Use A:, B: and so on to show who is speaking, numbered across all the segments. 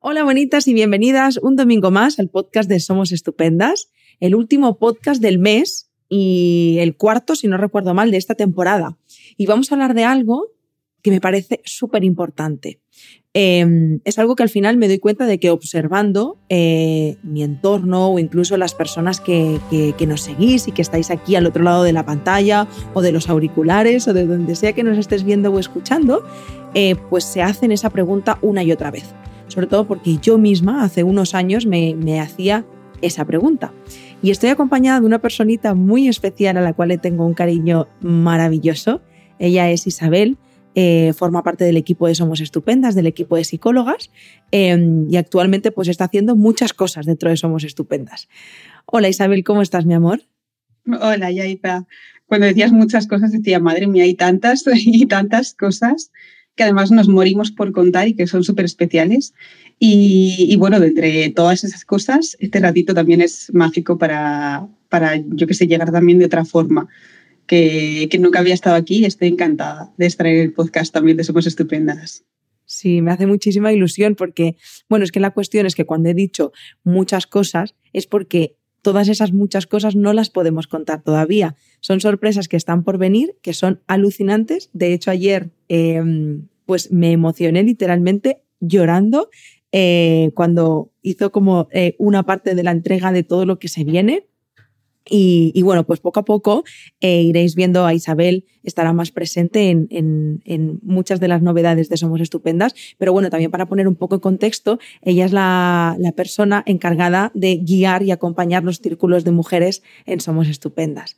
A: Hola bonitas y bienvenidas un domingo más al podcast de Somos Estupendas, el último podcast del mes y el cuarto, si no recuerdo mal, de esta temporada. Y vamos a hablar de algo que me parece súper importante. Em, es algo que al final me doy cuenta de que observando eh, mi entorno o incluso las personas que, nos seguís y que estáis aquí al otro lado de la pantalla o de los auriculares o de donde sea que nos estés viendo o escuchando, eh, pues se hacen esa pregunta una y otra vez sobre todo porque yo misma hace unos años me, hacía esa pregunta. Y estoy acompañada de una personita muy especial a la cual le tengo un cariño maravilloso. Ella es Isabel, eh, forma parte del equipo de Somos Estupendas, del equipo de psicólogas, em, y actualmente pues está haciendo muchas cosas dentro de Somos Estupendas. Hola Isabel, ¿cómo estás, mi amor?
B: Hola, Yaita. Cuando decías muchas cosas decía, madre mía, hay tantas y tantas cosas que además nos morimos por contar y que son súper especiales. Y, bueno, de entre todas esas cosas, este ratito también es mágico para, para yo que sé, llegar también de otra forma. Que, que nunca había estado aquí y estoy encantada de estar en el podcast también de Somos Estupendas.
A: Sí, me hace muchísima ilusión porque, bueno, es que la cuestión es que cuando he dicho muchas cosas es porque todas esas muchas cosas no las podemos contar todavía. Son sorpresas que están por venir, que son alucinantes. De hecho, ayer em, pues me emocioné literalmente llorando eh, cuando hizo como eh, una parte de la entrega de todo lo que se viene. Y, bueno, pues poco a poco eh, iréis viendo a Isabel, estará más presente en, muchas de las novedades de Somos Estupendas, pero bueno, también para poner un poco en contexto, ella es la, persona encargada de guiar y acompañar los círculos de mujeres en Somos Estupendas.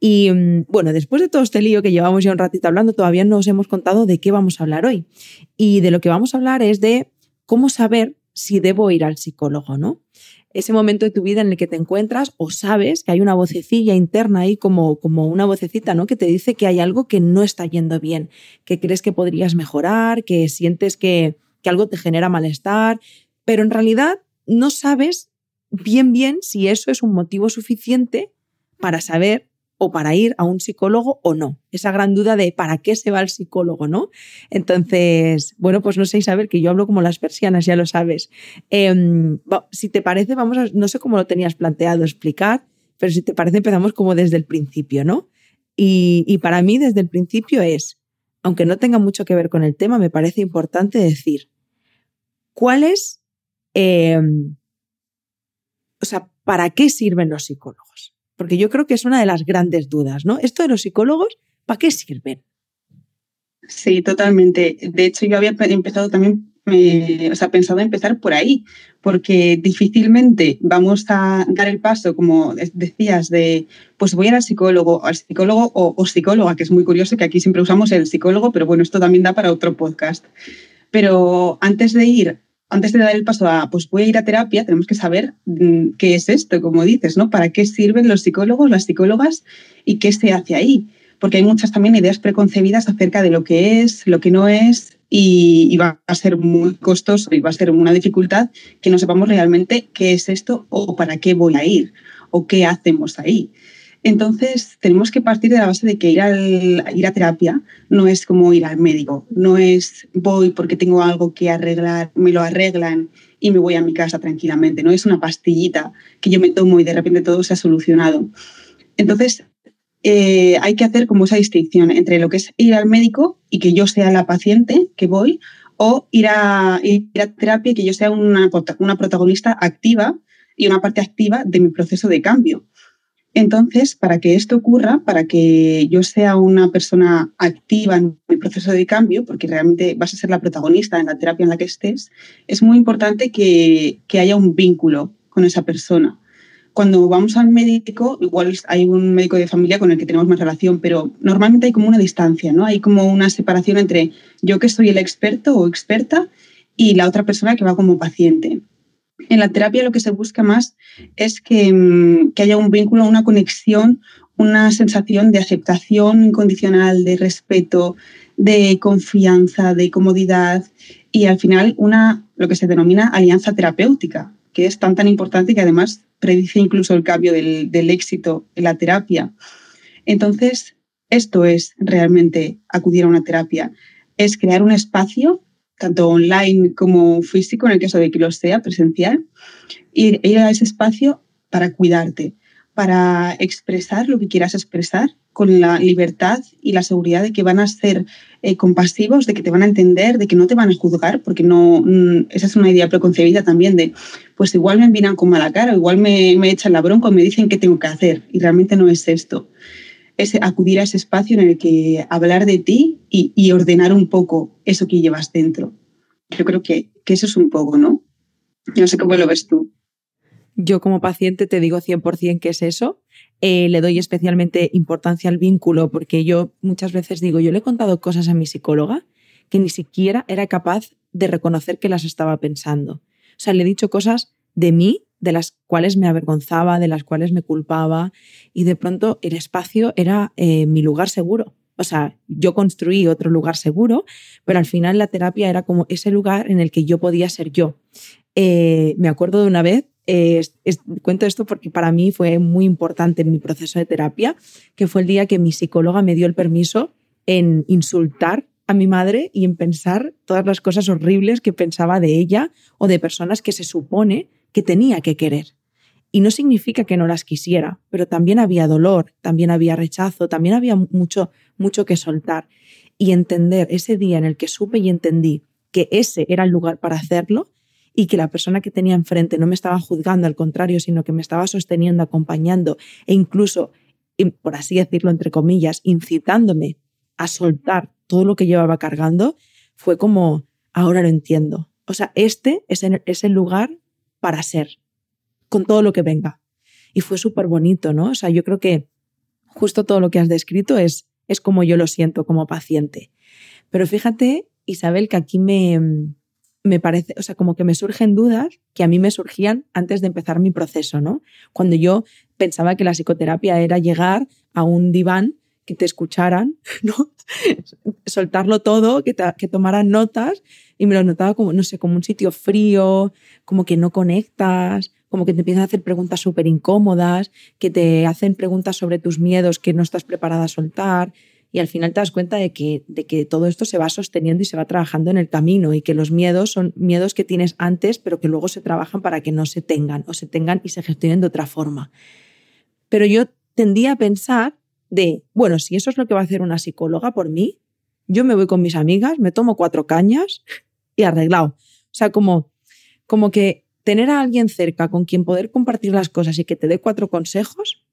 A: Y mm, bueno, después de todo este lío que llevamos ya un ratito hablando, todavía no os hemos contado de qué vamos a hablar hoy. Y de lo que vamos a hablar es de cómo saber si debo ir al psicólogo, ¿no? Ese momento de tu vida en el que te encuentras o sabes que hay una vocecilla interna ahí como, como una vocecita, ¿no? Que te dice que hay algo que no está yendo bien, que crees que podrías mejorar, que sientes que, que algo te genera malestar, pero en realidad no sabes bien bien si eso es un motivo suficiente para saber o para ir a un psicólogo o no. Esa gran duda de para qué se va al psicólogo, ¿no? Entonces, bueno, pues no sé, Isabel, que yo hablo como las persianas, ya lo sabes. Em, si te parece, vamos a, no sé cómo lo tenías planteado explicar, pero si te parece, empezamos como desde el principio, ¿no? Y, para mí, desde el principio es, aunque no tenga mucho que ver con el tema, me parece importante decir, ¿cuál es, em, o sea, ¿para qué sirven los psicólogos? Porque yo creo que es una de las grandes dudas, ¿no? Esto de los psicólogos, ¿para qué sirven?
B: Sí, totalmente. De hecho, yo había empezado también, o sea, pensado empezar por ahí, porque difícilmente vamos a dar el paso, como decías, de, pues voy a ir al psicólogo, al psicólogo o, o psicóloga, que es muy curioso que aquí siempre usamos el psicólogo, pero bueno, esto también da para otro podcast. Pero antes de ir antes de dar el paso a, pues voy a ir a terapia, tenemos que saber mm, qué es esto, como dices, ¿no? ¿Para qué sirven los psicólogos, las psicólogas y qué se hace ahí? Porque hay muchas también ideas preconcebidas acerca de lo que es, lo que no es, y, y, va a ser muy costoso y va a ser una dificultad que no sepamos realmente qué es esto o para qué voy a ir o qué hacemos ahí. Entonces, tenemos que partir de la base de que ir, al, ir a terapia no es como ir al médico, no es voy porque tengo algo que arreglar, me lo arreglan y me voy a mi casa tranquilamente, no es una pastillita que yo me tomo y de repente todo se ha solucionado. Entonces, eh, hay que hacer como esa distinción entre lo que es ir al médico y que yo sea la paciente que voy, o ir a, ir a terapia y que yo sea una, una protagonista activa y una parte activa de mi proceso de cambio. Entonces, para que esto ocurra, para que yo sea una persona activa en mi proceso de cambio, porque realmente vas a ser la protagonista en la terapia en la que estés, es muy importante que, haya un vínculo con esa persona. Cuando vamos al médico, igual hay un médico de familia con el que tenemos más relación, pero normalmente hay como una distancia, ¿no? Hay como una separación entre yo que soy el experto o experta y la otra persona que va como paciente. En la terapia lo que se busca más es mm, que, haya un vínculo, una conexión, una sensación de aceptación incondicional, de respeto, de confianza, de comodidad y al final una, lo que se denomina alianza terapéutica, que es tan tan importante que además predice incluso el cambio del, del éxito en la terapia. Entonces, esto es realmente acudir a una terapia, es crear un espacio tanto online como físico, en el caso de que lo sea, presencial, ir, ir a ese espacio para cuidarte, para expresar lo que quieras expresar con la libertad y la seguridad de que van a ser eh, compasivos, de que te van a entender, de que no te van a juzgar, porque no, mm, esa es una idea preconcebida también de, pues igual me miran con mala cara, igual me, me echan la bronca me dicen qué tengo que hacer, y realmente no es esto. Es acudir a ese espacio en el que hablar de ti y, ordenar un poco eso que llevas dentro. Yo creo que, que eso es un poco, ¿no? No sé cómo lo ves tú.
A: Yo como paciente te digo 100% que es eso. Eh, le doy especialmente importancia al vínculo porque yo muchas veces digo, yo le he contado cosas a mi psicóloga que ni siquiera era capaz de reconocer que las estaba pensando. O sea, le he dicho cosas de mí, de las cuales me avergonzaba, de las cuales me culpaba, y de pronto el espacio era eh, mi lugar seguro. O sea, yo construí otro lugar seguro, pero al final la terapia era como ese lugar en el que yo podía ser yo. Eh, me acuerdo de una vez cuento esto porque para mí fue muy importante en mi proceso de terapia, que fue el día que mi psicóloga me dio el permiso en insultar a mi madre y en pensar todas las cosas horribles que pensaba de ella o de personas que se supone que tenía que querer. Y no significa que no las quisiera, pero también había dolor, también había rechazo, también había mucho, mucho que soltar. Y entender ese día en el que supe y entendí que ese era el lugar para hacerlo, y que la persona que tenía enfrente no me estaba juzgando, al contrario, sino que me estaba sosteniendo, acompañando e incluso, por así decirlo, entre comillas, incitándome a soltar todo lo que llevaba cargando, fue como, ahora lo entiendo. O sea, este es el, lugar para ser, con todo lo que venga. Y fue súper bonito, ¿no? O sea, yo creo que justo todo lo que has descrito es, es como yo lo siento como paciente. Pero fíjate, Isabel, que aquí me, me parece, o sea, como que me surgen dudas que a mí me surgían antes de empezar mi proceso, ¿no? Cuando yo pensaba que la psicoterapia era llegar a un diván, que te escucharan, ¿no? Soltarlo todo, que, que tomaran notas y me lo notaba como, no sé, como un sitio frío, como que no conectas, como que te empiezan a hacer preguntas súper incómodas, que te hacen preguntas sobre tus miedos que no estás preparada a soltar y al final te das cuenta de que, de que todo esto se va sosteniendo y se va trabajando en el camino y que los miedos son miedos que tienes antes, pero que luego se trabajan para que no se tengan o se tengan y se gestionen de otra forma. Pero yo tendía a pensar de, bueno, si eso es lo que va a hacer una psicóloga por mí, yo me voy con mis amigas, me tomo cuatro cañas y arreglado. O sea, como, como que tener a alguien cerca con quien poder compartir las cosas y que te dé cuatro consejos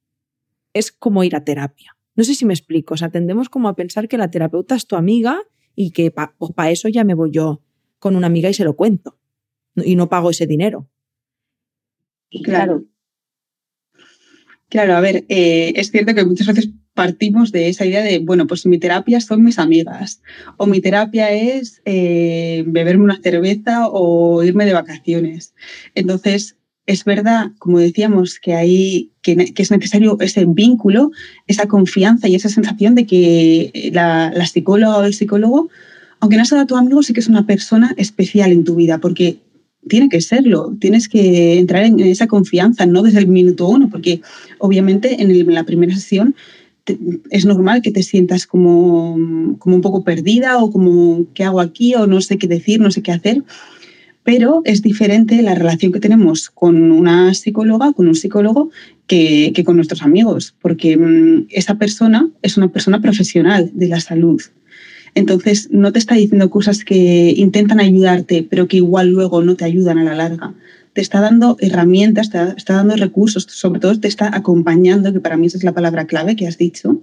A: es como ir a terapia. No sé si me explico, o sea, tendemos como a pensar que la terapeuta es tu amiga y que para pues eso ya me voy yo con una amiga y se lo cuento y no pago ese dinero.
B: Claro. Claro, a ver, eh, es cierto que muchas veces partimos de esa idea de, bueno, pues mi terapia son mis amigas o mi terapia es eh, beberme una cerveza o irme de vacaciones. Entonces, es verdad, como decíamos, que, hay, que, es necesario ese vínculo, esa confianza y esa sensación de que la, psicóloga o el psicólogo, aunque no sea tu amigo, sí que es una persona especial en tu vida, porque tiene que serlo, tienes que entrar en, esa confianza, no desde el minuto uno, porque obviamente en, la primera sesión es normal que te sientas como, como un poco perdida o como, ¿qué hago aquí? o no sé qué decir, no sé qué hacer pero es diferente la relación que tenemos con una psicóloga, con un psicólogo, que, con nuestros amigos, porque mm, esa persona es una persona profesional de la salud. Entonces, no te está diciendo cosas que intentan ayudarte, pero que igual luego no te ayudan a la larga. Te está dando herramientas, te está dando recursos, sobre todo te está acompañando, que para mí esa es la palabra clave que has dicho,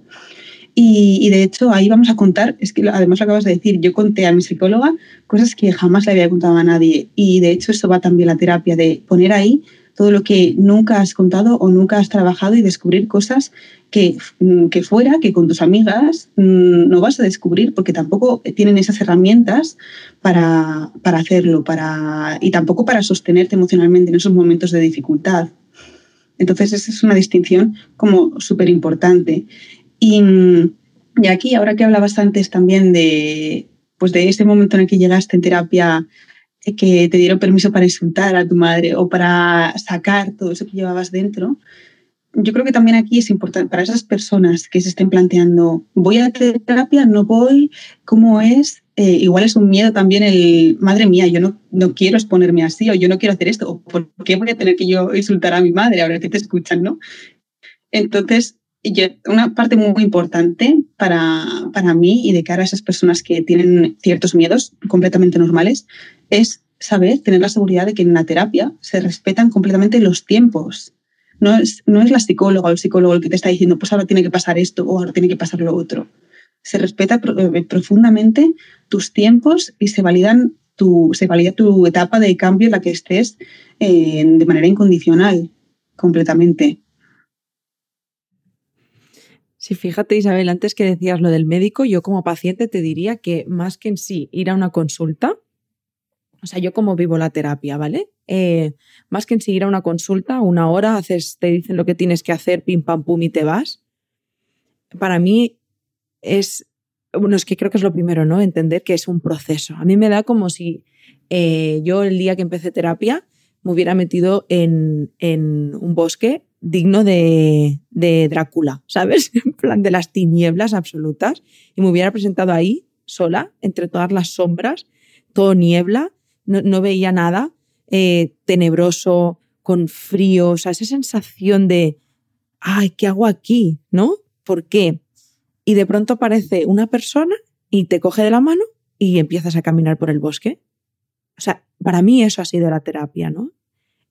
B: y, de hecho ahí vamos a contar, es que además acabas de decir, yo conté a mi psicóloga cosas que jamás le había contado a nadie y de hecho eso va también la terapia, de poner ahí todo lo que nunca has contado o nunca has trabajado y descubrir cosas que, mm, que fuera, que con tus amigas mm, no vas a descubrir porque tampoco tienen esas herramientas para, para hacerlo para, y tampoco para sostenerte emocionalmente en esos momentos de dificultad. Entonces, esa es una distinción como súper importante. Y, aquí, ahora que hablabas antes también de, pues de ese momento en el que llegaste en terapia, eh, que te dieron permiso para insultar a tu madre o para sacar todo eso que llevabas dentro, yo creo que también aquí es importante para esas personas que se estén planteando, voy a terapia, no voy, ¿cómo es? Eh, igual es un miedo también el, madre mía, yo no, no quiero exponerme así o yo no quiero hacer esto, o ¿por qué voy a tener que yo insultar a mi madre ahora que te escuchan, no? Entonces, una parte muy importante para, para mí y de cara a esas personas que tienen ciertos miedos completamente normales es saber, tener la seguridad de que en la terapia se respetan completamente los tiempos. No es, no es la psicóloga o el psicólogo el que te está diciendo, pues ahora tiene que pasar esto o ahora tiene que pasar lo otro. Se respeta eh, profundamente tus tiempos y se, validan tu, se valida tu etapa de cambio en la que estés eh, de manera incondicional, completamente.
A: Sí, fíjate Isabel, antes que decías lo del médico, yo como paciente te diría que más que en sí ir a una consulta, o sea, yo como vivo la terapia, ¿vale? Eh, más que en a una consulta, una hora, haces, te dicen lo que tienes que hacer, pim pam pum y te vas. Para mí es, bueno, es que creo que es lo primero, ¿no? Entender que es un proceso. A mí me da como si eh, yo el día que empecé terapia me hubiera metido en, en un bosque digno de, de Drácula, ¿sabes? En plan de las tinieblas absolutas y me hubiera presentado ahí sola, entre todas las sombras, todo niebla no, veía nada, eh, tenebroso, con frío, o sea, esa sensación de, ay, ¿qué hago aquí? ¿No? ¿Por qué? Y de pronto aparece una persona y te coge de la mano y empiezas a caminar por el bosque. O sea, para mí eso ha sido la terapia, ¿no?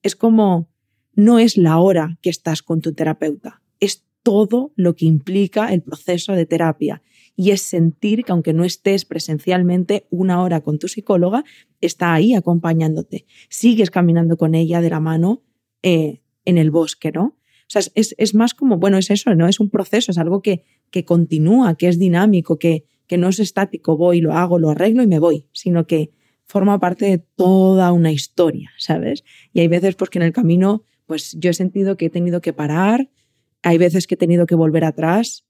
A: Es como, no es la hora que estás con tu terapeuta, es todo lo que implica el proceso de terapia y es sentir que aunque no estés presencialmente una hora con tu psicóloga, está ahí acompañándote. Sigues caminando con ella de la mano eh, en el bosque, ¿no? O sea, es, más como, bueno, es eso, ¿no? Es un proceso, es algo que, que continúa, que es dinámico, que, que no es estático, voy, lo hago, lo arreglo y me voy, sino que forma parte de toda una historia, ¿sabes? Y hay veces pues que en el camino, pues yo he sentido que he tenido que parar, hay veces que he tenido que volver atrás,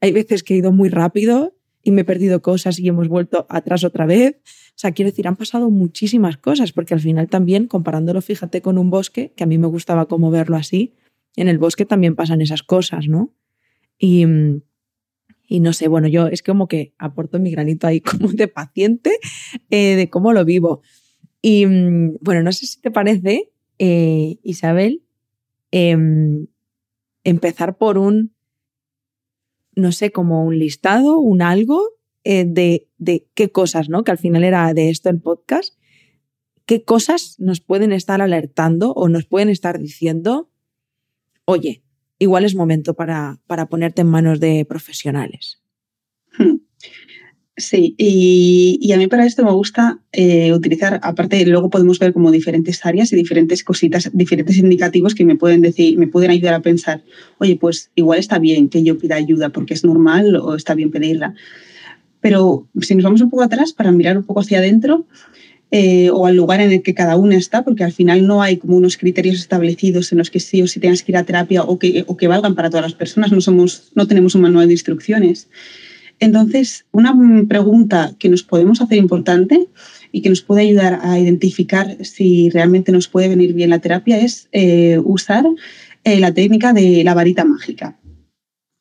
A: hay veces que he ido muy rápido y me he perdido cosas y hemos vuelto atrás otra vez. O sea, quiero decir, han pasado muchísimas cosas, porque al final también, comparándolo, fíjate, con un bosque, que a mí me gustaba como verlo así, en el bosque también pasan esas cosas, ¿no? Y, y no sé, bueno, yo es como que aporto mi granito ahí como de paciente eh, de cómo lo vivo. Y bueno, no sé si te parece, eh, Isabel, em, empezar por un no sé, como un listado, un algo eh, de, de qué cosas, ¿no? Que al final era de esto el podcast. ¿Qué cosas nos pueden estar alertando o nos pueden estar diciendo, oye, igual es momento para, para ponerte en manos de profesionales?
B: Sí, y, a mí para esto me gusta eh, utilizar, aparte luego podemos ver como diferentes áreas y diferentes cositas, diferentes indicativos que me pueden decir, me pueden ayudar a pensar, oye, pues igual está bien que yo pida ayuda porque es normal o está bien pedirla. Pero si nos vamos un poco atrás para mirar un poco hacia adentro eh, o al lugar en el que cada uno está, porque al final no hay como unos criterios establecidos en los que sí o sí tengas que ir a terapia o que, o que valgan para todas las personas, no, somos, no tenemos un manual de instrucciones. Entonces, una pregunta que nos podemos hacer importante y que nos puede ayudar a identificar si realmente nos puede venir bien la terapia es eh, usar eh, la técnica de la varita mágica.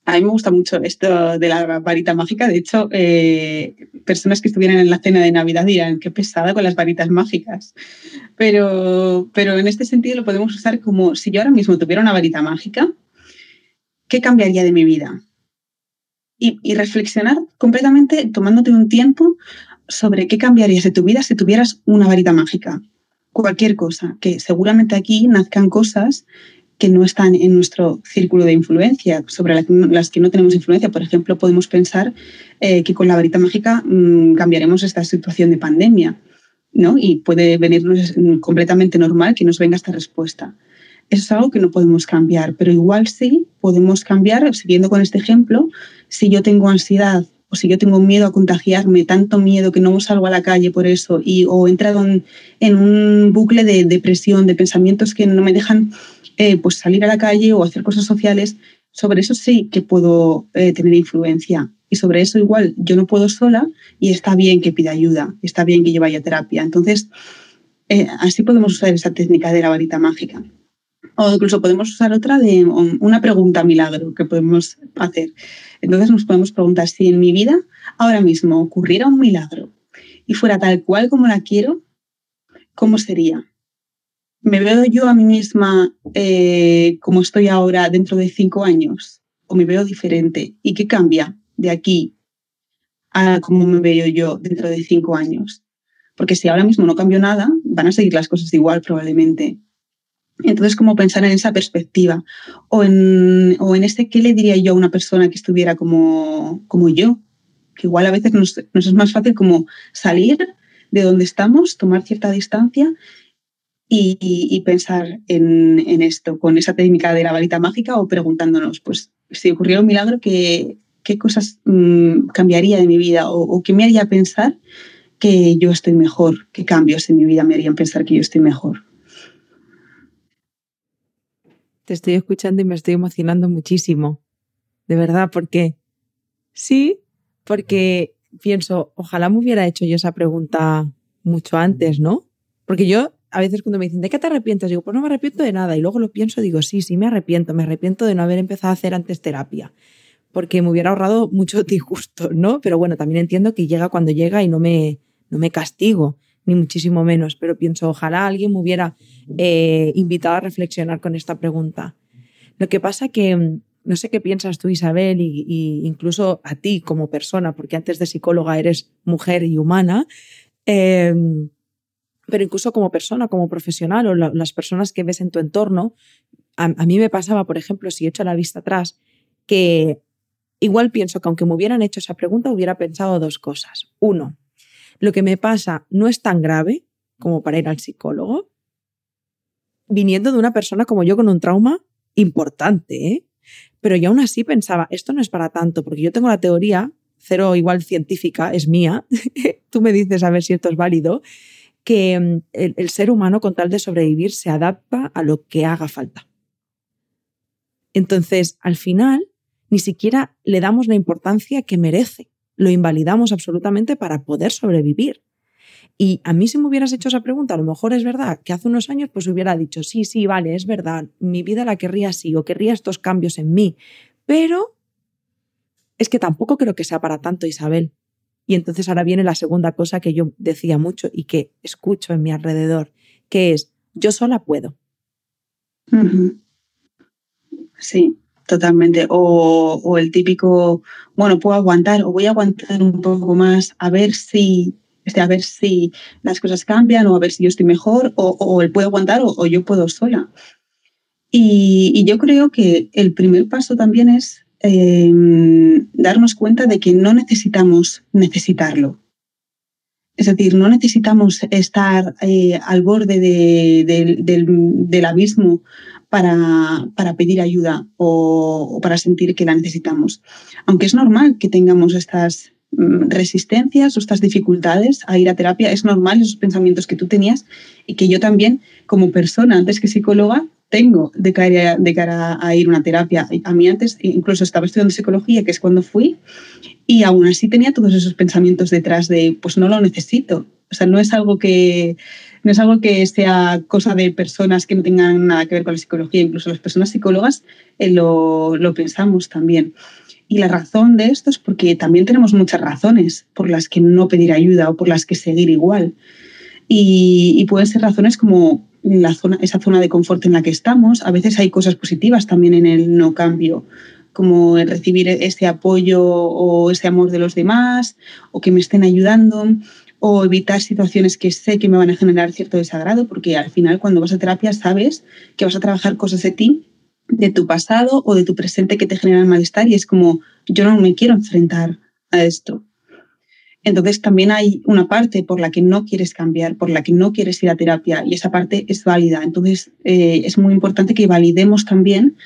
B: A mí me gusta mucho esto de la varita mágica. De hecho, eh, personas que estuvieran en la cena de Navidad dirán, qué pesada con las varitas mágicas. Pero, pero en este sentido lo podemos usar como si yo ahora mismo tuviera una varita mágica, ¿qué cambiaría de mi vida? Y, reflexionar completamente tomándote un tiempo sobre qué cambiarías de tu vida si tuvieras una varita mágica. Cualquier cosa, que seguramente aquí nazcan cosas que no están en nuestro círculo de influencia, sobre las que no tenemos influencia. Por ejemplo, podemos pensar eh, que con la varita mágica mm, cambiaremos esta situación de pandemia, ¿no? Y puede venirnos completamente normal que nos venga esta respuesta. Eso es algo que no podemos cambiar, pero igual sí podemos cambiar, siguiendo con este ejemplo, si yo tengo ansiedad o si yo tengo miedo a contagiarme, tanto miedo que no salgo a la calle por eso, y, o entrado en, un bucle de depresión, de pensamientos que no me dejan eh, pues salir a la calle o hacer cosas sociales, sobre eso sí que puedo eh, tener influencia. Y sobre eso igual yo no puedo sola y está bien que pida ayuda, está bien que yo vaya a terapia. Entonces, eh, así podemos usar esa técnica de la varita mágica. O incluso podemos usar otra de una pregunta milagro que podemos hacer. Entonces nos podemos preguntar si en mi vida ahora mismo ocurriera un milagro y fuera tal cual como la quiero, ¿cómo sería? ¿Me veo yo a mí misma eh, como estoy ahora dentro de cinco años? ¿O me veo diferente? ¿Y qué cambia de aquí a cómo me veo yo dentro de cinco años? Porque si ahora mismo no cambio nada, van a seguir las cosas igual probablemente. Entonces, ¿cómo pensar en esa perspectiva? O en, o en este, ¿qué le diría yo a una persona que estuviera como, como yo? Que igual a veces nos, es más fácil como salir de donde estamos, tomar cierta distancia y, pensar en, en, esto con esa técnica de la varita mágica o preguntándonos, pues, si ocurriera un milagro, ¿qué, qué cosas mmm, cambiaría de mi vida o, o, qué me haría pensar que yo estoy mejor? ¿Qué cambios en mi vida me harían pensar que yo estoy mejor?
A: Te estoy escuchando y me estoy emocionando muchísimo. De verdad, porque sí, porque pienso, ojalá me hubiera hecho yo esa pregunta mucho antes, ¿no? Porque yo a veces cuando me dicen, ¿de qué te arrepientes? Digo, pues no me arrepiento de nada. Y luego lo pienso, digo, sí, sí me arrepiento. Me arrepiento de no haber empezado a hacer antes terapia. Porque me hubiera ahorrado mucho disgusto, ¿no? Pero bueno, también entiendo que llega cuando llega y no me, no me castigo ni muchísimo menos, pero pienso, ojalá alguien me hubiera eh, invitado a reflexionar con esta pregunta. Lo que pasa que mm, no sé qué piensas tú, Isabel, y, incluso a ti como persona, porque antes de psicóloga eres mujer y humana, eh, pero incluso como persona, como profesional o la, las personas que ves en tu entorno, a, a, mí me pasaba, por ejemplo, si echo la vista atrás, que igual pienso que aunque me hubieran hecho esa pregunta, hubiera pensado dos cosas. Uno, lo que me pasa no es tan grave como para ir al psicólogo, viniendo de una persona como yo con un trauma importante, ¿eh? Pero yo aún así pensaba, esto no es para tanto, porque yo tengo la teoría, cero igual científica, es mía, tú me dices a ver si esto es válido, que mm, el, el ser humano con tal de sobrevivir se adapta a lo que haga falta. Entonces, al final, ni siquiera le damos la importancia que merece lo invalidamos absolutamente para poder sobrevivir. Y a mí si me hubieras hecho esa pregunta, a lo mejor es verdad que hace unos años pues hubiera dicho, sí, sí, vale, es verdad, mi vida la querría así o querría estos cambios en mí, pero es que tampoco creo que sea para tanto, Isabel. Y entonces ahora viene la segunda cosa que yo decía mucho y que escucho en mi alrededor, que es, yo sola puedo.
B: Sí, totalmente. O, o, el típico, bueno, puedo aguantar o voy a aguantar un poco más a ver si, este, a ver si las cosas cambian o a ver si yo estoy mejor o, o él puede aguantar o, o, yo puedo sola. Y, y, yo creo que el primer paso también es eh, darnos cuenta de que no necesitamos necesitarlo. Es decir, no necesitamos estar eh, al borde de, de, del, del abismo para, pedir ayuda o, o, para sentir que la necesitamos. Aunque es normal que tengamos estas mm, resistencias o estas dificultades a ir a terapia, es normal esos pensamientos que tú tenías y que yo también, como persona, antes que psicóloga, tengo de cara, de cara a ir a una terapia. A mí antes incluso estaba estudiando psicología, que es cuando fui, y aún así tenía todos esos pensamientos detrás de, pues no lo necesito. O sea, no es algo que no es algo que sea cosa de personas que no tengan nada que ver con la psicología, incluso las personas psicólogas eh, lo, lo pensamos también. Y la razón de esto es porque también tenemos muchas razones por las que no pedir ayuda o por las que seguir igual. Y, pueden ser razones como la zona, esa zona de confort en la que estamos. A veces hay cosas positivas también en el no cambio, como el recibir ese apoyo o ese amor de los demás, o que me estén ayudando o evitar situaciones que sé que me van a generar cierto desagrado, porque al final cuando vas a terapia sabes que vas a trabajar cosas de ti, de tu pasado o de tu presente que te generan malestar y es como yo no me quiero enfrentar a esto. Entonces también hay una parte por la que no quieres cambiar, por la que no quieres ir a terapia y esa parte es válida. Entonces eh, es muy importante que validemos también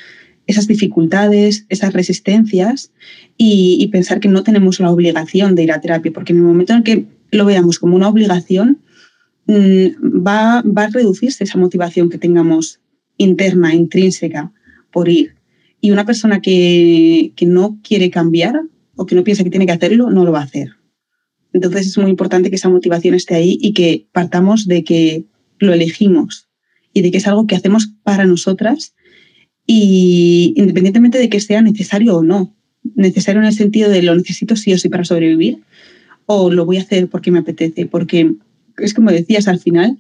B: esas dificultades, esas resistencias y, y, pensar que no tenemos la obligación de ir a terapia, porque en el momento en que lo veamos como una obligación, mm, va, va a reducirse esa motivación que tengamos interna, intrínseca, por ir. Y una persona que, que no quiere cambiar o que no piensa que tiene que hacerlo, no lo va a hacer. Entonces es muy importante que esa motivación esté ahí y que partamos de que lo elegimos y de que es algo que hacemos para nosotras y independientemente de que sea necesario o no, necesario en el sentido de lo necesito sí o sí para sobrevivir o lo voy a hacer porque me apetece, porque es como decías al final,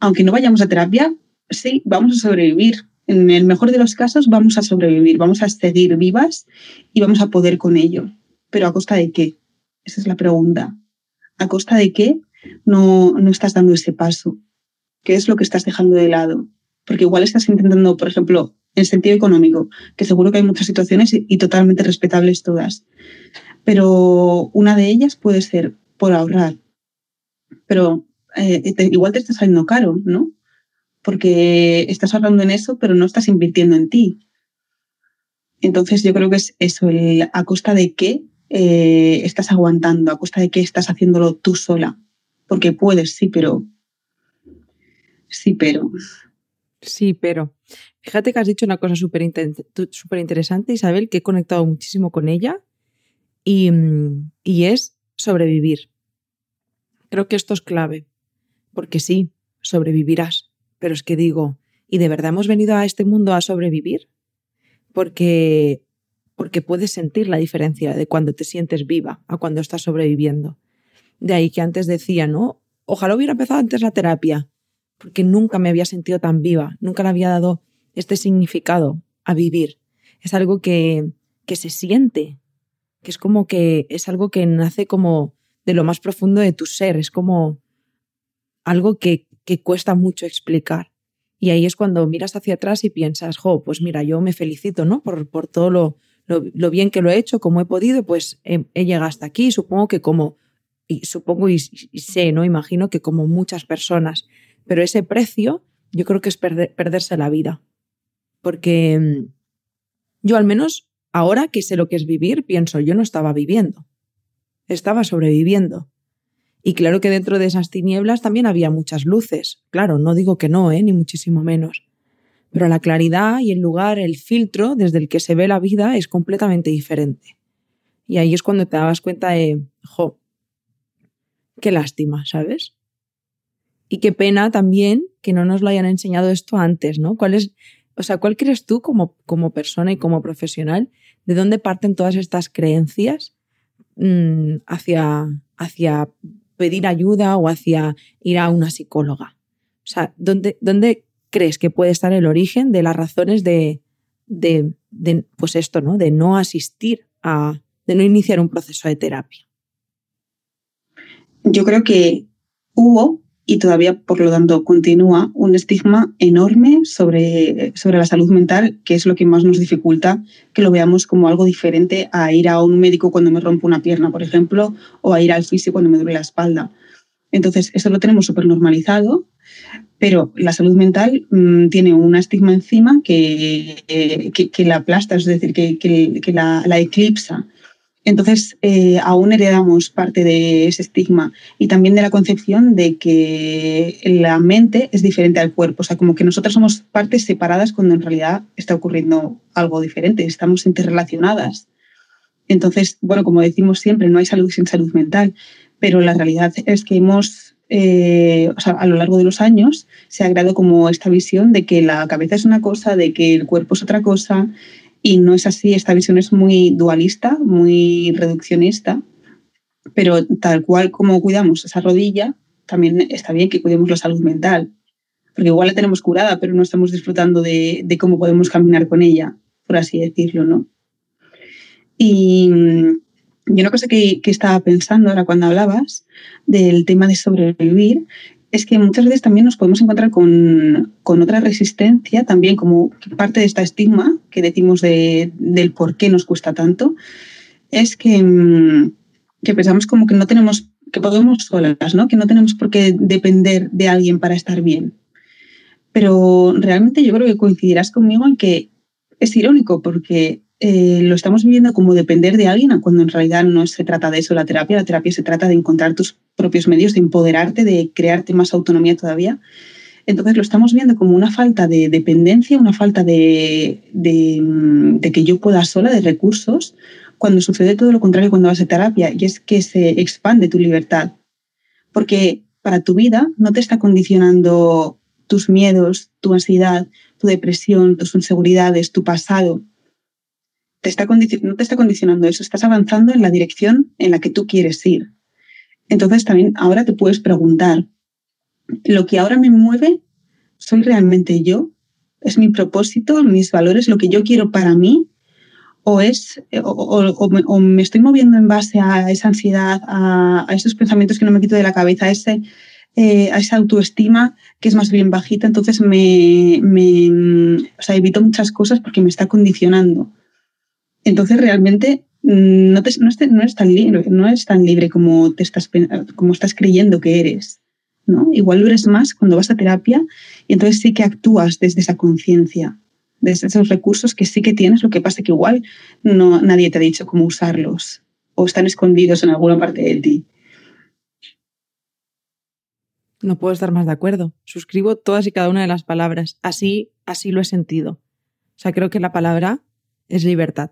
B: aunque no vayamos a terapia, sí, vamos a sobrevivir. En el mejor de los casos vamos a sobrevivir, vamos a seguir vivas y vamos a poder con ello. Pero ¿a costa de qué? Esa es la pregunta. ¿A costa de qué no, no estás dando ese paso? ¿Qué es lo que estás dejando de lado? Porque igual estás intentando, por ejemplo, en sentido económico, que seguro que hay muchas situaciones y, totalmente respetables todas. Pero una de ellas puede ser por ahorrar. Pero eh, igual te está saliendo caro, ¿no? Porque estás ahorrando en eso, pero no estás invirtiendo en ti. Entonces yo creo que es eso, a costa de qué eh, estás aguantando, a costa de qué estás haciéndolo tú sola. Porque puedes, sí, pero... Sí, pero...
A: Sí, pero fíjate que has dicho una cosa súper interesante, Isabel, que he conectado muchísimo con ella y, y es sobrevivir. Creo que esto es clave, porque sí, sobrevivirás, pero es que digo, ¿y de verdad hemos venido a este mundo a sobrevivir? Porque, porque puedes sentir la diferencia de cuando te sientes viva a cuando estás sobreviviendo. De ahí que antes decía, ¿no? Ojalá hubiera empezado antes la terapia porque nunca me había sentido tan viva, nunca le había dado este significado a vivir. Es algo que, que se siente, que es como que es algo que nace como de lo más profundo de tu ser, es como algo que, que cuesta mucho explicar. Y ahí es cuando miras hacia atrás y piensas, jo, pues mira, yo me felicito, ¿no? Por, por todo lo, lo, bien que lo he hecho, como he podido, pues he, llegado hasta aquí. Supongo que como, y supongo y, y, sé, ¿no? Imagino que como muchas personas pero ese precio yo creo que es perderse la vida. Porque mm, yo al menos ahora que sé lo que es vivir, pienso, yo no estaba viviendo, estaba sobreviviendo. Y claro que dentro de esas tinieblas también había muchas luces. Claro, no digo que no, ¿eh? ni muchísimo menos. Pero la claridad y el lugar, el filtro desde el que se ve la vida es completamente diferente. Y ahí es cuando te das cuenta de, jo, qué lástima, ¿sabes? Y qué pena también que no nos lo hayan enseñado esto antes, ¿no? ¿Cuál es, o sea, cuál crees tú como, como persona y como profesional, de dónde parten todas estas creencias mm, hacia, hacia pedir ayuda o hacia ir a una psicóloga? O sea, ¿dónde, dónde crees que puede estar el origen de las razones de, de, de, pues esto, ¿no? De no asistir a, de no iniciar un proceso de terapia.
B: Yo creo que hubo y todavía, por lo tanto, continúa un estigma enorme sobre, sobre la salud mental, que es lo que más nos dificulta que lo veamos como algo diferente a ir a un médico cuando me rompo una pierna, por ejemplo, o a ir al físico cuando me duele la espalda. Entonces, eso lo tenemos súper normalizado, pero la salud mental mmm, tiene un estigma encima que, que, que, la aplasta, es decir, que, que la, la eclipsa. Entonces, eh, aún heredamos parte de ese estigma y también de la concepción de que la mente es diferente al cuerpo, o sea, como que nosotros somos partes separadas cuando en realidad está ocurriendo algo diferente, estamos interrelacionadas. Entonces, bueno, como decimos siempre, no hay salud sin salud mental, pero la realidad es que hemos, eh, o sea, a lo largo de los años se ha creado como esta visión de que la cabeza es una cosa, de que el cuerpo es otra cosa y no es así, esta visión es muy dualista, muy reduccionista, pero tal cual como cuidamos esa rodilla, también está bien que cuidemos la salud mental, porque igual la tenemos curada, pero no estamos disfrutando de, de cómo podemos caminar con ella, por así decirlo, ¿no? Y yo una cosa que, que, estaba pensando ahora cuando hablabas del tema de sobrevivir es que muchas veces también nos podemos encontrar con, con otra resistencia, también como parte de esta estigma que decimos de, del por qué nos cuesta tanto, es que, mm, que pensamos como que no tenemos, que podemos solas, ¿no? que no tenemos por qué depender de alguien para estar bien. Pero realmente yo creo que coincidirás conmigo en que es irónico porque eh, lo estamos viviendo como depender de alguien, cuando en realidad no se trata de eso la terapia. La terapia se trata de encontrar tus propios medios, de empoderarte, de crearte más autonomía todavía. Entonces lo estamos viendo como una falta de dependencia, una falta de, de, que yo pueda sola, de recursos, cuando sucede todo lo contrario cuando vas a terapia, y es que se expande tu libertad. Porque para tu vida no te está condicionando tus miedos, tu ansiedad, tu depresión, tus inseguridades, tu pasado, te está no te está condicionando eso, estás avanzando en la dirección en la que tú quieres ir. Entonces también ahora te puedes preguntar, ¿lo que ahora me mueve soy realmente yo? ¿Es mi propósito, mis valores, lo que yo quiero para mí? ¿O, es, o, me, estoy moviendo en base a esa ansiedad, a, esos pensamientos que no me quito de la cabeza, a, ese, eh, a esa autoestima que es más bien bajita? Entonces me, me o sea, evito muchas cosas porque me está condicionando. Entonces realmente mm, no, no, es, tan libre, no es tan libre como, te estás, como estás creyendo que eres. ¿no? Igual lo eres más cuando vas a terapia y entonces sí que actúas desde esa conciencia, desde esos recursos que sí que tienes, lo que pasa que igual no, nadie te ha dicho cómo usarlos o están escondidos en alguna parte de ti.
A: No puedo estar más de acuerdo. Suscribo todas y cada una de las palabras. Así, así lo he sentido. O sea, creo que la palabra es libertad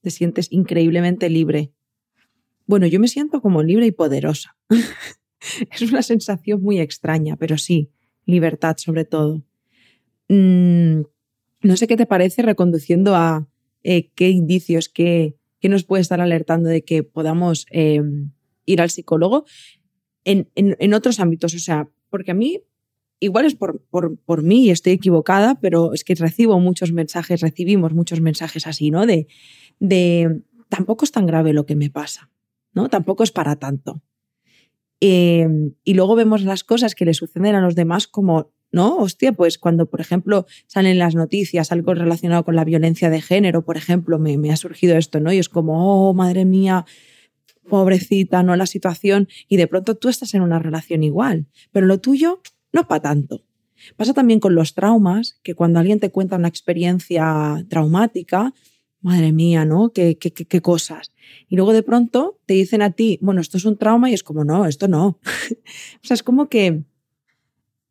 A: te sientes increíblemente libre. Bueno, yo me siento como libre y poderosa. es una sensación muy extraña, pero sí, libertad sobre todo. Mm, no sé qué te parece reconduciendo a eh, qué indicios, qué, nos puede estar alertando de que podamos em, ir al psicólogo en, en, otros ámbitos. O sea, porque a mí igual es por, por, por, mí y estoy equivocada, pero es que recibo muchos mensajes, recibimos muchos mensajes así, ¿no? De tampoco es tan grave lo que me pasa, ¿no? Tampoco es para tanto. Em, y luego vemos las cosas que le suceden a los demás como, ¿no? Hostia, pues cuando, por ejemplo, salen las noticias, algo relacionado con la violencia de género, por ejemplo, me, me ha surgido esto, ¿no? Y es como, oh, madre mía, pobrecita, ¿no? La situación. Y de pronto tú estás en una relación igual, pero lo tuyo no para tanto. Pasa también con los traumas, que cuando alguien te cuenta una experiencia traumática, madre mía, ¿no? ¿Qué, qué, qué, cosas. Y luego de pronto te dicen a ti, bueno, esto es un trauma y es como, no, esto no. o sea, es como que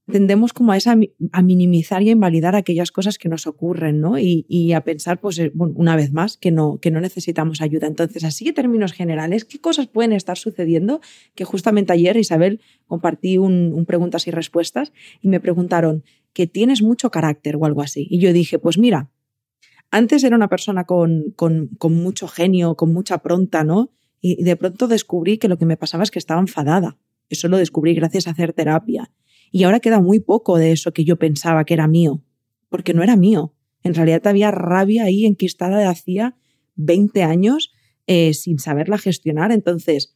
A: tendemos como a, esa, a minimizar y a invalidar aquellas cosas que nos ocurren, ¿no? Y, y a pensar, pues, eh, una vez más, que no, que no necesitamos ayuda. Entonces, así en términos generales, ¿qué cosas pueden estar sucediendo? Que justamente ayer, Isabel, compartí un, un preguntas y respuestas y me preguntaron que tienes mucho carácter o algo así. Y yo dije, pues mira, antes era una persona con, con, con mucho genio, con mucha pronta, ¿no? Y de pronto descubrí que lo que me pasaba es que estaba enfadada. Eso lo descubrí gracias a hacer terapia. Y ahora queda muy poco de eso que yo pensaba que era mío, porque no era mío. En realidad había rabia ahí enquistada de hacía 20 años eh, sin saberla gestionar. Entonces,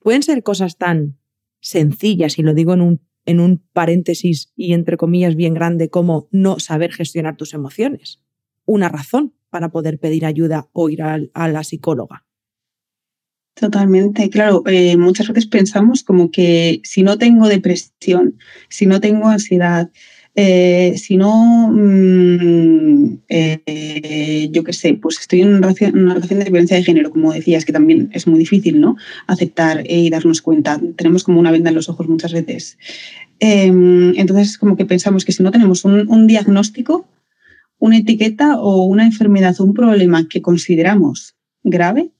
A: pueden ser cosas tan sencillas, y lo digo en un, en un paréntesis y entre comillas bien grande, como no saber gestionar tus emociones. Una razón para poder pedir ayuda o ir a la psicóloga.
B: Totalmente, claro. Eh, muchas veces pensamos como que si no tengo depresión, si no tengo ansiedad, eh, si no, mm, eh, yo qué sé, pues estoy en una relación, de violencia de género, como decías, que también es muy difícil, ¿no? Aceptar y darnos cuenta. Tenemos como una venda en los ojos muchas veces. Em, entonces, como que pensamos que si no tenemos un diagnóstico, una etiqueta o una enfermedad o un problema que consideramos grave,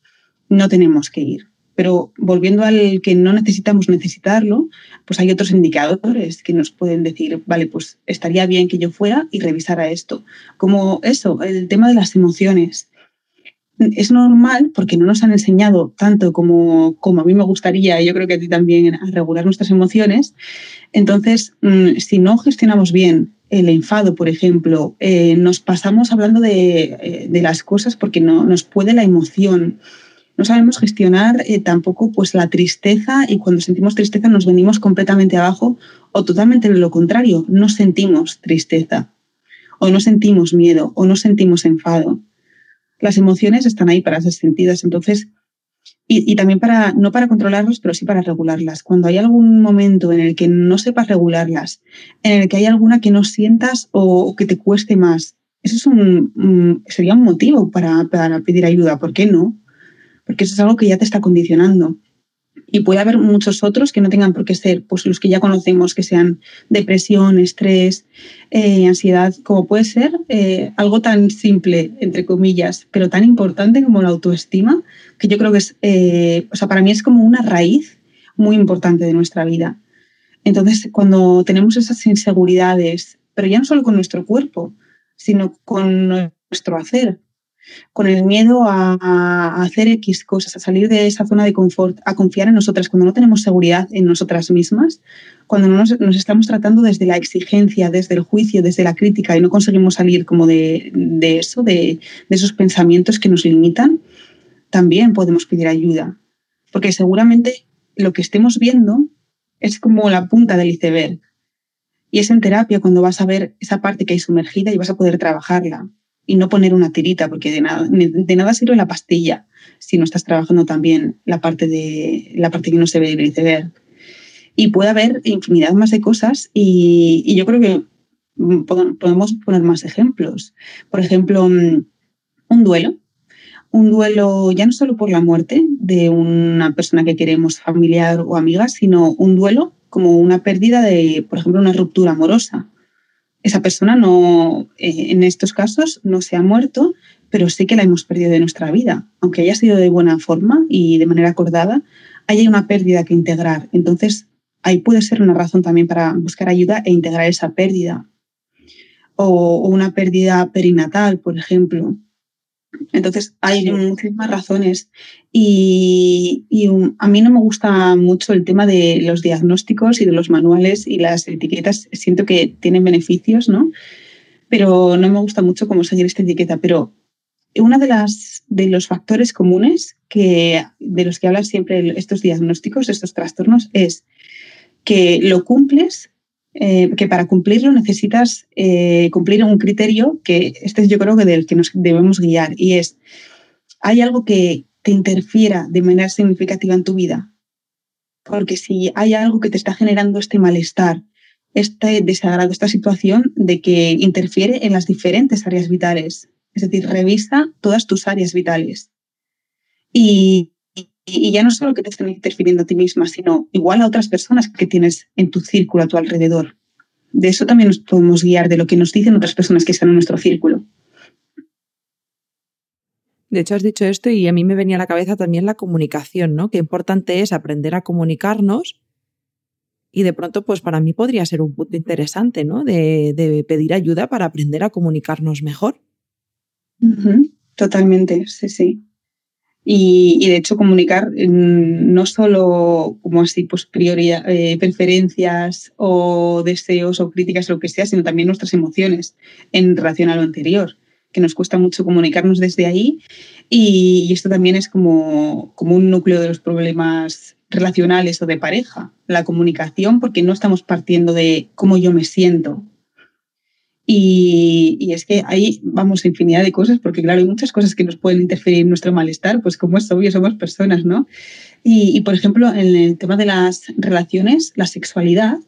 B: no tenemos que ir. Pero volviendo al que no necesitamos necesitarlo, pues hay otros indicadores que nos pueden decir, vale, pues estaría bien que yo fuera y revisara esto. Como eso, el tema de las emociones. Es normal, porque no nos han enseñado tanto como, como a mí me gustaría, y yo creo que a ti también, a regular nuestras emociones. Entonces, mm, si no gestionamos bien el enfado, por ejemplo, eh, nos pasamos hablando de, eh, de, las cosas porque no, nos puede la emoción no sabemos gestionar eh, tampoco pues la tristeza y cuando sentimos tristeza nos venimos completamente abajo o totalmente lo contrario, no sentimos tristeza o no sentimos miedo o no sentimos enfado. Las emociones están ahí para ser sentidas, entonces, y, también para, no para controlarlas, pero sí para regularlas. Cuando hay algún momento en el que no sepas regularlas, en el que hay alguna que no sientas o que te cueste más, eso es un, sería un motivo para, para pedir ayuda. ¿Por qué no? porque eso es algo que ya te está condicionando. Y puede haber muchos otros que no tengan por qué ser pues, los que ya conocemos, que sean depresión, estrés, eh, ansiedad, como puede ser eh, algo tan simple, entre comillas, pero tan importante como la autoestima, que yo creo que es, eh, o sea, para mí es como una raíz muy importante de nuestra vida. Entonces, cuando tenemos esas inseguridades, pero ya no solo con nuestro cuerpo, sino con nuestro hacer, con el miedo a, hacer X cosas, a salir de esa zona de confort, a confiar en nosotras, cuando no tenemos seguridad en nosotras mismas, cuando no nos, estamos tratando desde la exigencia, desde el juicio, desde la crítica y no conseguimos salir como de, eso, de, de esos pensamientos que nos limitan, también podemos pedir ayuda. Porque seguramente lo que estemos viendo es como la punta del iceberg. Y es en terapia cuando vas a ver esa parte que hay sumergida y vas a poder trabajarla y no poner una tirita, porque de nada, de nada sirve la pastilla si no estás trabajando también la parte, de, la parte que no se ve del iceberg. Y puede haber infinidad más de cosas y, y yo creo que podemos poner más ejemplos. Por ejemplo, mm, un duelo. Un duelo ya no solo por la muerte de una persona que queremos, familiar o amiga, sino un duelo como una pérdida de, por ejemplo, una ruptura amorosa esa persona no, eh, en estos casos no se ha muerto, pero sí que la hemos perdido de nuestra vida. Aunque haya sido de buena forma y de manera acordada, hay una pérdida que integrar. Entonces, ahí puede ser una razón también para buscar ayuda e integrar esa pérdida. O, o una pérdida perinatal, por ejemplo. Entonces, hay muchísimas razones. Y, a mí no me gusta mucho el tema de los diagnósticos y de los manuales y las etiquetas. Siento que tienen beneficios, ¿no? Pero no me gusta mucho cómo seguir esta etiqueta. Pero uno de, las, de los factores comunes que, de los que hablan siempre estos diagnósticos, estos trastornos, es que lo cumples eh, que para cumplirlo necesitas eh, cumplir un criterio que este es yo creo que del que nos debemos guiar y es, ¿hay algo que te interfiera de manera significativa en tu vida? Porque si hay algo que te está generando este malestar, este desagrado, esta situación de que interfiere en las diferentes áreas vitales, es decir, revisa todas tus áreas vitales. Y, y ya no solo que te estén interfiriendo a ti misma, sino igual a otras personas que tienes en tu círculo a tu alrededor. De eso también nos podemos guiar, de lo que nos dicen otras personas que están en nuestro círculo.
A: De hecho, has dicho esto y a mí me venía a la cabeza también la comunicación, ¿no? Qué importante es aprender a comunicarnos y de pronto, pues para mí podría ser un punto interesante, ¿no? De, pedir ayuda para aprender a comunicarnos mejor.
B: Totalmente, sí, sí. Y, de hecho comunicar mm, no solo como así pues prioridad, eh, preferencias o deseos o críticas o lo que sea, sino también nuestras emociones en relación a lo anterior, que nos cuesta mucho comunicarnos desde ahí. Y, y esto también es como, como un núcleo de los problemas relacionales o de pareja, la comunicación, porque no estamos partiendo de cómo yo me siento, y, es que ahí vamos infinidad de cosas, porque claro, hay muchas cosas que nos pueden interferir en nuestro malestar, pues como es obvio, somos personas, ¿no? Y, por ejemplo, en el tema de las relaciones, la sexualidad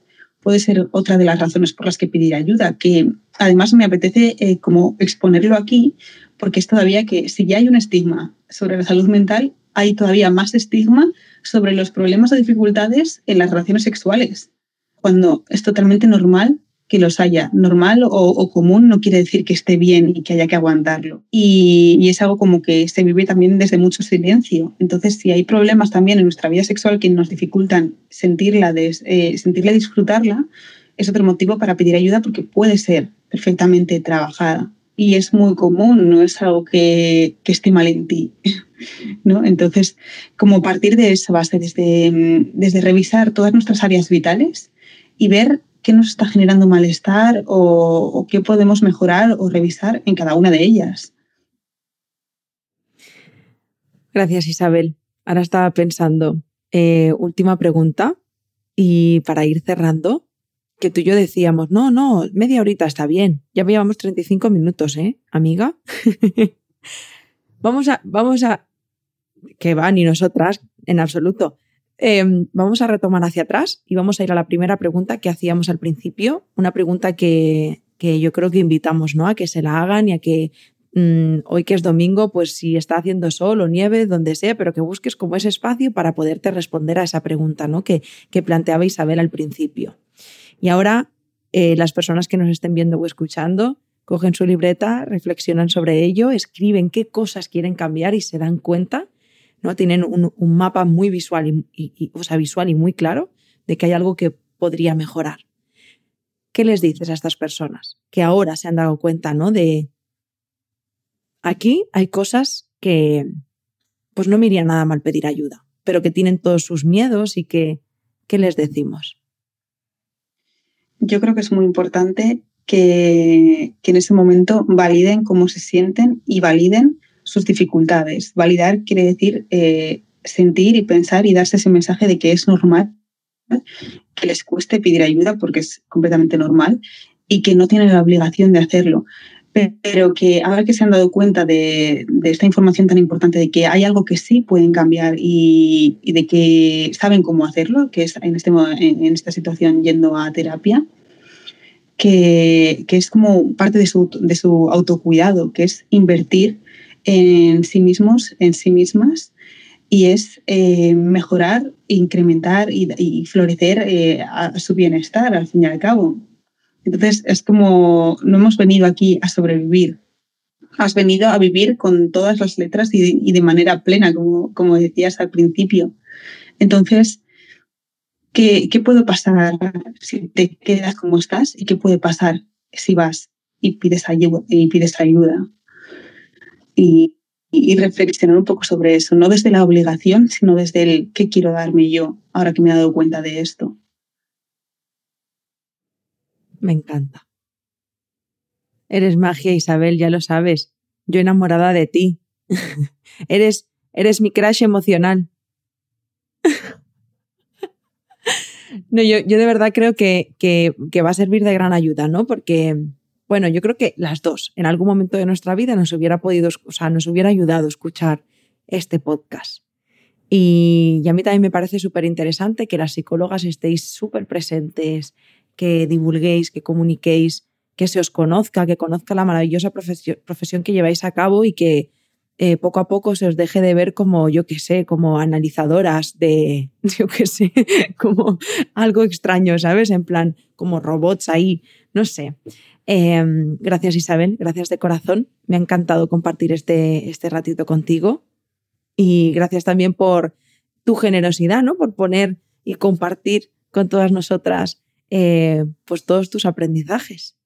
B: puede ser otra de las razones por las que pedir ayuda, que además me apetece eh, como exponerlo aquí, porque es todavía que si ya hay un estigma sobre la salud mental, hay todavía más estigma sobre los problemas o dificultades en las relaciones sexuales, cuando es totalmente normal que los haya. Normal o, común no quiere decir que esté bien y que haya que aguantarlo. Y, es algo como que se vive también desde mucho silencio. Entonces, si hay problemas también en nuestra vida sexual que nos dificultan sentirla, eh, sentirla y disfrutarla, es otro motivo para pedir ayuda porque puede ser perfectamente trabajada. Y es muy común, no es algo que, que esté mal en ti. ¿no? Entonces, como partir de esa base, desde, desde revisar todas nuestras áreas vitales y ver qué nos está generando malestar o, qué podemos mejorar o revisar en cada una de ellas.
A: Gracias, Isabel. Ahora estaba pensando, eh, última pregunta, y para ir cerrando, que tú y yo decíamos, no, no, media horita está bien. Ya llevamos 35 minutos, ¿eh, amiga? vamos a, vamos a, que va, ni nosotras, en absoluto. Em, vamos a retomar hacia atrás y vamos a ir a la primera pregunta que hacíamos al principio, una pregunta que, yo creo que invitamos ¿no? a que se la hagan y a que mm, hoy que es domingo, pues si está haciendo sol o nieve, donde sea, pero que busques como ese espacio para poderte responder a esa pregunta ¿no? que, que planteaba Isabel al principio. Y ahora eh, las personas que nos estén viendo o escuchando, cogen su libreta, reflexionan sobre ello, escriben qué cosas quieren cambiar y se dan cuenta ¿no? Tienen un, mapa muy visual y, o sea, visual y muy claro de que hay algo que podría mejorar. ¿Qué les dices a estas personas que ahora se han dado cuenta, ¿no? De aquí hay cosas que pues no me iría nada mal pedir ayuda, pero que tienen todos sus miedos y que ¿qué les decimos?
B: Yo creo que es muy importante que, en ese momento validen cómo se sienten y validen sus dificultades. Validar quiere decir eh, sentir y pensar y darse ese mensaje de que es normal que les cueste pedir ayuda porque es completamente normal y que no tienen la obligación de hacerlo. Pero que ahora que se han dado cuenta de, esta información tan importante, de que hay algo que sí pueden cambiar y, de que saben cómo hacerlo, que es en, este, en esta situación yendo a terapia, que, es como parte de su, de su autocuidado, que es invertir en sí mismos, en sí mismas, y es eh, mejorar, incrementar y, florecer eh, a su bienestar, al fin y al cabo. Entonces, es como, no hemos venido aquí a sobrevivir, has venido a vivir con todas las letras y de, manera plena, como, como decías al principio. Entonces, ¿Qué, ¿Qué puede pasar si te quedas como estás? ¿Y qué puede pasar si vas y pides ayuda? Y, pides ayuda? Y, reflexionar un poco sobre eso, no desde la obligación, sino desde el qué quiero darme yo ahora que me he dado cuenta de esto.
A: Me encanta. Eres magia, Isabel, ya lo sabes. Yo enamorada de ti. eres, eres mi crush emocional. No, yo, yo de verdad creo que, que, que, va a servir de gran ayuda, ¿no? Porque, bueno, yo creo que las dos, en algún momento de nuestra vida nos hubiera podido, o sea, nos hubiera ayudado a escuchar este podcast. Y, y a mí también me parece súper interesante que las psicólogas estéis súper presentes, que divulguéis, que comuniquéis, que se os conozca, que conozca la maravillosa profesión, profesión que lleváis a cabo y que eh, poco a poco se os deje de ver como, yo qué sé, como analizadoras de, yo qué sé, como algo extraño, ¿sabes? En plan, como robots ahí, no sé. Em, gracias Isabel, gracias de corazón. Me ha encantado compartir este, este ratito contigo. Y gracias también por tu generosidad, ¿no? Por poner y compartir con todas nosotras eh, pues todos tus aprendizajes.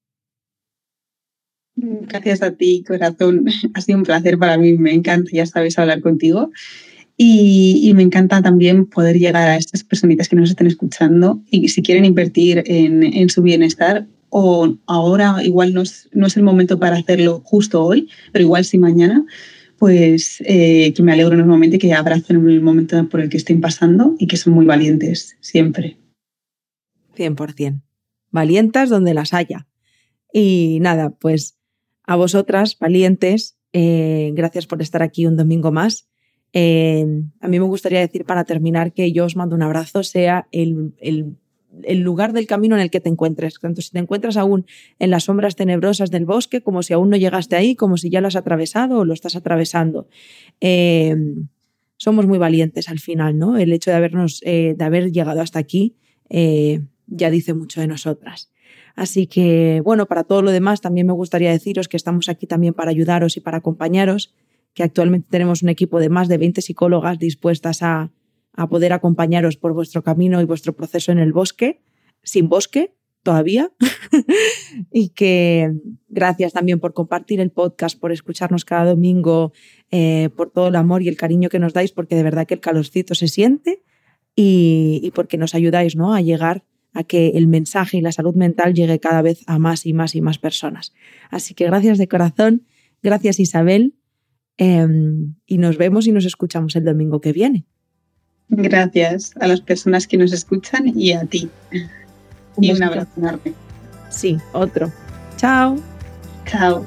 B: Gracias a ti, corazón. Ha sido un placer para mí. Me encanta, ya sabes, hablar contigo. Y, me encanta también poder llegar a estas personitas que nos estén escuchando y si quieren invertir en, su bienestar o ahora igual no es, no es, el momento para hacerlo justo hoy, pero igual si mañana, pues eh, que me alegro enormemente que abracen el momento por el que estén pasando y que son muy valientes siempre.
A: 100%. Valientas donde las haya. Y nada, pues a vosotras, valientes, eh, gracias por estar aquí un domingo más. Eh, a mí me gustaría decir para terminar que yo os mando un abrazo, sea el, el, lugar del camino en el que te encuentres. Tanto si te encuentras aún en las sombras tenebrosas del bosque, como si aún no llegaste ahí, como si ya lo has atravesado o lo estás atravesando. Eh, somos muy valientes al final, ¿no? El hecho de habernos, de haber llegado hasta aquí ya dice mucho de nosotras. Así que, bueno, para todo lo demás también me gustaría deciros que estamos aquí también para ayudaros y para acompañaros, que actualmente tenemos un equipo de más de 20 psicólogas dispuestas a, a poder acompañaros por vuestro camino y vuestro proceso en el bosque, sin bosque todavía. y que gracias también por compartir el podcast, por escucharnos cada domingo, eh, por todo el amor y el cariño que nos dais, porque de verdad que el calorcito se siente y, y porque nos ayudáis ¿no? a llegar a que el mensaje y la salud mental llegue cada vez a más y más y más personas. Así que gracias de corazón, gracias Isabel, em, y nos vemos y nos escuchamos el domingo que viene.
B: Gracias a las personas que nos escuchan y a ti. y un abrazo enorme.
A: Sí, otro. Chao.
B: Chao.